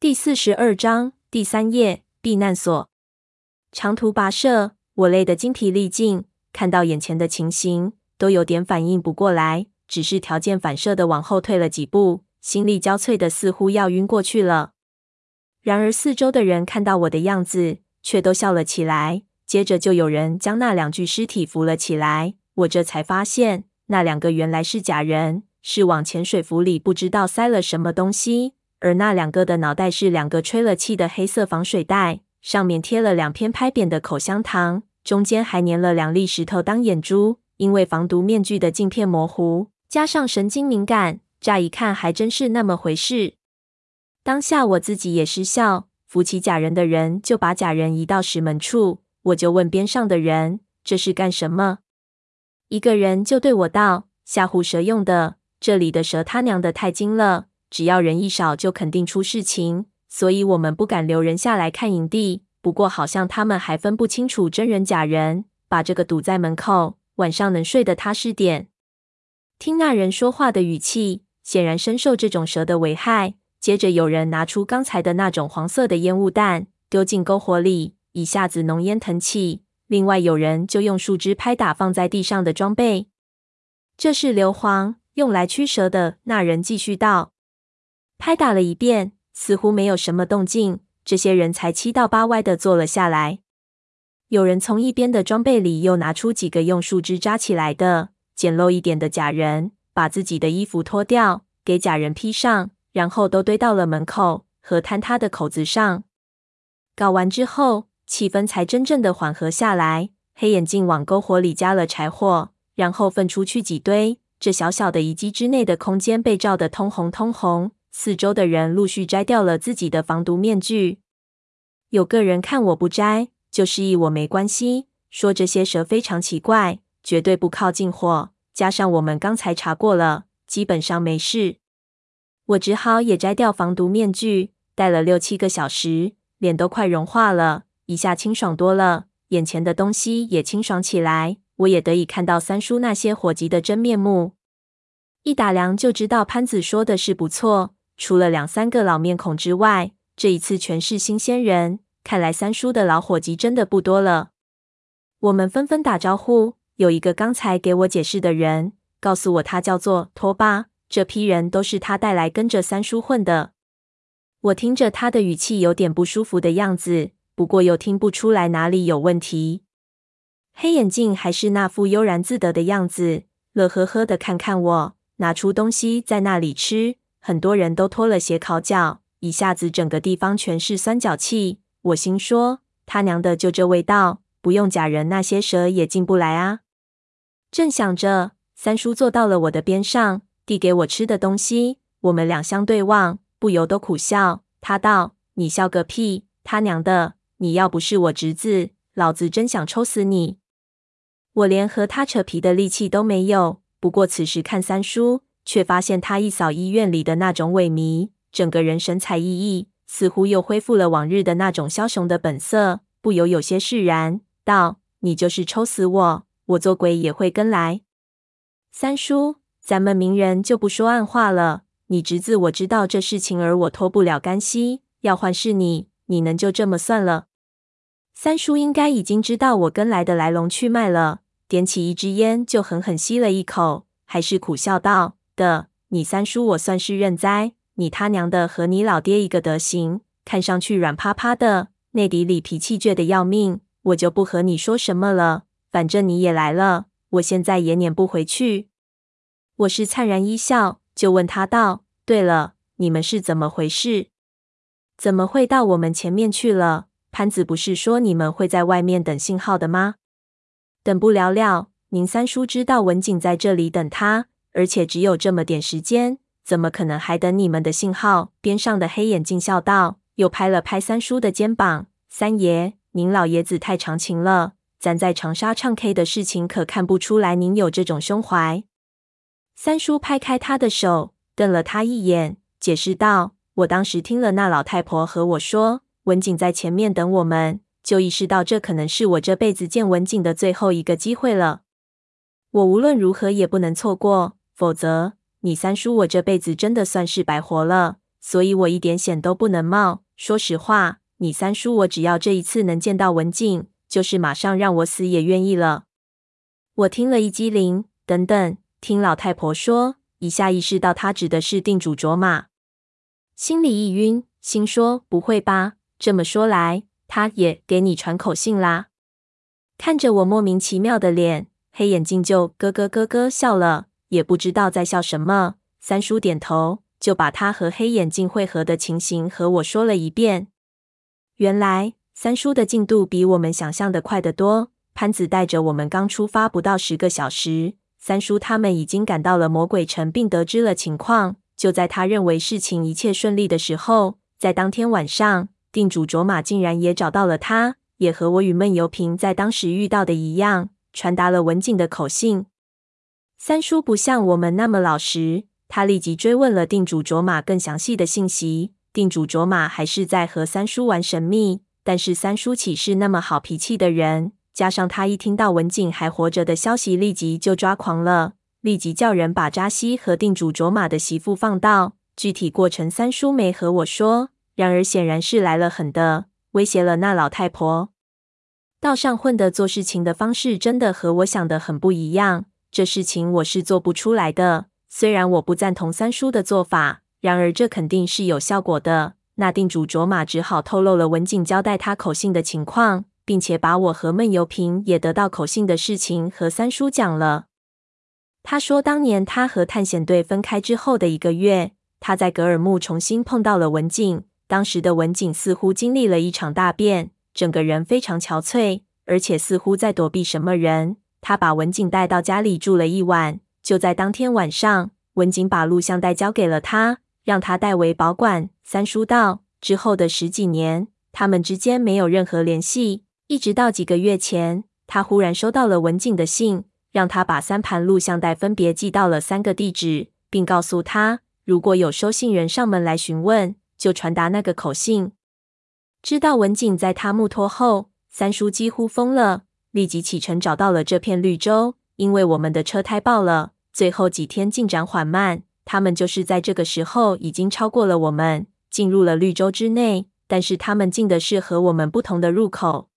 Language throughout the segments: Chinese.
第四十二章第三页避难所。长途跋涉，我累得精疲力尽，看到眼前的情形，都有点反应不过来，只是条件反射的往后退了几步，心力交瘁的似乎要晕过去了。然而四周的人看到我的样子，却都笑了起来。接着就有人将那两具尸体扶了起来，我这才发现，那两个原来是假人，是往潜水服里不知道塞了什么东西。而那两个的脑袋是两个吹了气的黑色防水袋，上面贴了两片拍扁的口香糖，中间还粘了两粒石头当眼珠。因为防毒面具的镜片模糊，加上神经敏感，乍一看还真是那么回事。当下我自己也失笑，扶起假人的人就把假人移到石门处，我就问边上的人：“这是干什么？”一个人就对我道：“吓唬蛇用的，这里的蛇他娘的太精了。”只要人一少，就肯定出事情，所以我们不敢留人下来看营地。不过好像他们还分不清楚真人假人，把这个堵在门口，晚上能睡得踏实点。听那人说话的语气，显然深受这种蛇的危害。接着有人拿出刚才的那种黄色的烟雾弹，丢进篝火里，一下子浓烟腾起。另外有人就用树枝拍打放在地上的装备，这是硫磺，用来驱蛇的。那人继续道。拍打了一遍，似乎没有什么动静。这些人才七倒八歪地坐了下来。有人从一边的装备里又拿出几个用树枝扎起来的简陋一点的假人，把自己的衣服脱掉，给假人披上，然后都堆到了门口和坍塌的口子上。搞完之后，气氛才真正的缓和下来。黑眼镜往篝火里加了柴火，然后分出去几堆。这小小的遗迹之内的空间被照得通红通红。四周的人陆续摘掉了自己的防毒面具，有个人看我不摘，就示意我没关系，说这些蛇非常奇怪，绝对不靠近火。加上我们刚才查过了，基本上没事。我只好也摘掉防毒面具，戴了六七个小时，脸都快融化了，一下清爽多了，眼前的东西也清爽起来，我也得以看到三叔那些伙计的真面目。一打量就知道潘子说的是不错。除了两三个老面孔之外，这一次全是新鲜人。看来三叔的老伙计真的不多了。我们纷纷打招呼。有一个刚才给我解释的人告诉我，他叫做托巴。这批人都是他带来跟着三叔混的。我听着他的语气有点不舒服的样子，不过又听不出来哪里有问题。黑眼镜还是那副悠然自得的样子，乐呵呵的看看我，拿出东西在那里吃。很多人都脱了鞋烤脚，一下子整个地方全是酸脚气。我心说：他娘的，就这味道，不用假人，那些蛇也进不来啊！正想着，三叔坐到了我的边上，递给我吃的东西。我们两相对望，不由都苦笑。他道：“你笑个屁！他娘的，你要不是我侄子，老子真想抽死你！”我连和他扯皮的力气都没有。不过此时看三叔。却发现他一扫医院里的那种萎靡，整个人神采奕奕，似乎又恢复了往日的那种枭雄的本色，不由有些释然，道：“你就是抽死我，我做鬼也会跟来。”三叔，咱们明人就不说暗话了。你侄子我知道这事情，而我脱不了干系。要换是你，你能就这么算了？三叔应该已经知道我跟来的来龙去脉了，点起一支烟，就狠狠吸了一口，还是苦笑道。的，你三叔我算是认栽，你他娘的和你老爹一个德行，看上去软趴趴的，内底里脾气倔得要命。我就不和你说什么了，反正你也来了，我现在也撵不回去。我是灿然一笑，就问他道：“对了，你们是怎么回事？怎么会到我们前面去了？潘子不是说你们会在外面等信号的吗？等不了了，您三叔知道文景在这里等他。”而且只有这么点时间，怎么可能还等你们的信号？边上的黑眼镜笑道，又拍了拍三叔的肩膀：“三爷，您老爷子太长情了。咱在长沙唱 K 的事情，可看不出来您有这种胸怀。”三叔拍开他的手，瞪了他一眼，解释道：“我当时听了那老太婆和我说，文景在前面等我们，就意识到这可能是我这辈子见文景的最后一个机会了。我无论如何也不能错过。”否则，你三叔我这辈子真的算是白活了。所以我一点险都不能冒。说实话，你三叔我只要这一次能见到文静，就是马上让我死也愿意了。我听了一激灵，等等，听老太婆说，一下意识到她指的是定主卓玛，心里一晕，心说不会吧？这么说来，他也给你传口信啦？看着我莫名其妙的脸，黑眼镜就咯咯咯咯笑了，也不知道在笑什么。三叔点头。就把他和黑眼镜会合的情形和我说了一遍。原来三叔的进度比我们想象的快得多。潘子带着我们刚出发不到十个小时，三叔他们已经赶到了魔鬼城，并得知了情况。就在他认为事情一切顺利的时候，在当天晚上，定主卓玛竟然也找到了他，也和我与闷油瓶在当时遇到的一样，传达了文景的口信。三叔不像我们那么老实。他立即追问了定主卓玛更详细的信息。定主卓玛还是在和三叔玩神秘，但是三叔岂是那么好脾气的人？加上他一听到文景还活着的消息，立即就抓狂了，立即叫人把扎西和定主卓玛的媳妇放到。具体过程三叔没和我说，然而显然是来了狠的，威胁了那老太婆。道上混的做事情的方式真的和我想的很不一样，这事情我是做不出来的。虽然我不赞同三叔的做法，然而这肯定是有效果的。那定主卓玛只好透露了文景交代他口信的情况，并且把我和闷油瓶也得到口信的事情和三叔讲了。他说，当年他和探险队分开之后的一个月，他在格尔木重新碰到了文景。当时的文景似乎经历了一场大变，整个人非常憔悴，而且似乎在躲避什么人。他把文景带到家里住了一晚。就在当天晚上，文景把录像带交给了他，让他代为保管。三叔道，之后的十几年，他们之间没有任何联系，一直到几个月前，他忽然收到了文景的信，让他把三盘录像带分别寄到了三个地址，并告诉他，如果有收信人上门来询问，就传达那个口信。知道文景在他木托后，三叔几乎疯了，立即启程找到了这片绿洲。因为我们的车胎爆了，最后几天进展缓慢。他们就是在这个时候已经超过了我们，进入了绿洲之内。但是他们进的是和我们不同的入口。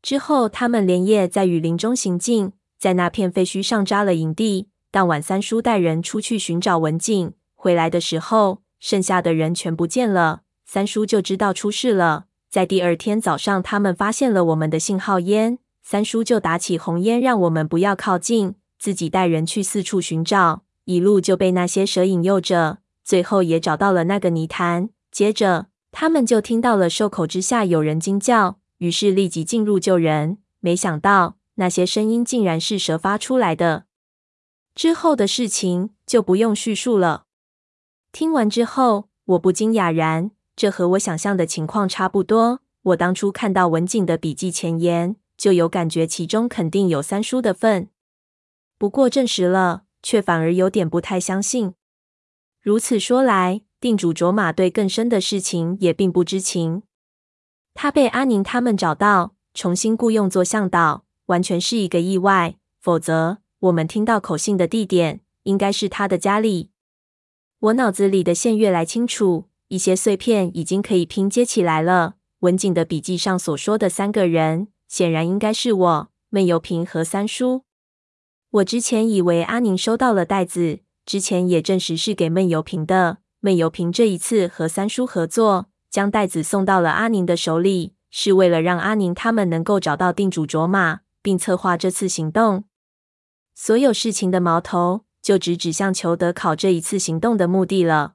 之后，他们连夜在雨林中行进，在那片废墟上扎了营地。当晚，三叔带人出去寻找文景，回来的时候，剩下的人全不见了。三叔就知道出事了。在第二天早上，他们发现了我们的信号烟。三叔就打起红烟，让我们不要靠近，自己带人去四处寻找，一路就被那些蛇引诱着，最后也找到了那个泥潭。接着，他们就听到了兽口之下有人惊叫，于是立即进入救人。没想到那些声音竟然是蛇发出来的。之后的事情就不用叙述了。听完之后，我不禁哑然，这和我想象的情况差不多。我当初看到文景的笔记前言。就有感觉，其中肯定有三叔的份。不过证实了，却反而有点不太相信。如此说来，定主卓玛对更深的事情也并不知情。他被阿宁他们找到，重新雇佣做向导，完全是一个意外。否则，我们听到口信的地点应该是他的家里。我脑子里的线越来清楚，一些碎片已经可以拼接起来了。文景的笔记上所说的三个人。显然应该是我、闷油瓶和三叔。我之前以为阿宁收到了袋子，之前也证实是给闷油瓶的。闷油瓶这一次和三叔合作，将袋子送到了阿宁的手里，是为了让阿宁他们能够找到定主卓玛，并策划这次行动。所有事情的矛头就直指向裘德考这一次行动的目的了。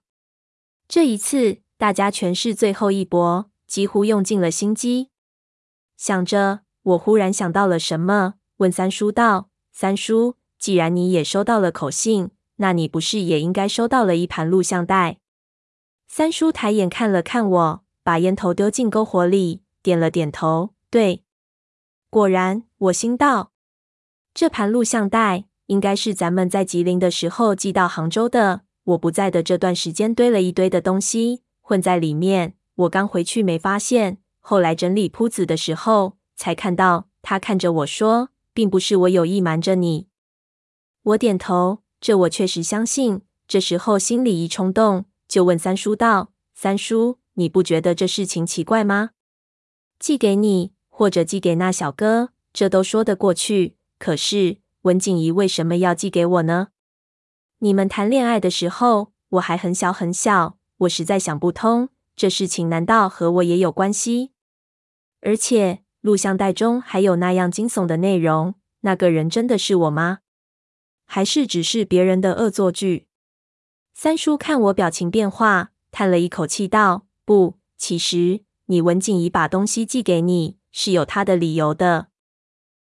这一次，大家全是最后一搏，几乎用尽了心机。想着，我忽然想到了什么，问三叔道：“三叔，既然你也收到了口信，那你不是也应该收到了一盘录像带？”三叔抬眼看了看我，把烟头丢进篝火里，点了点头：“对。”果然，我心道：“这盘录像带应该是咱们在吉林的时候寄到杭州的。我不在的这段时间，堆了一堆的东西混在里面。我刚回去没发现。”后来整理铺子的时候，才看到他看着我说：“并不是我有意瞒着你。”我点头，这我确实相信。这时候心里一冲动，就问三叔道：“三叔，你不觉得这事情奇怪吗？寄给你，或者寄给那小哥，这都说得过去。可是文静怡为什么要寄给我呢？你们谈恋爱的时候，我还很小很小，我实在想不通，这事情难道和我也有关系？而且录像带中还有那样惊悚的内容，那个人真的是我吗？还是只是别人的恶作剧？三叔看我表情变化，叹了一口气道：“不，其实你文静怡把东西寄给你是有她的理由的。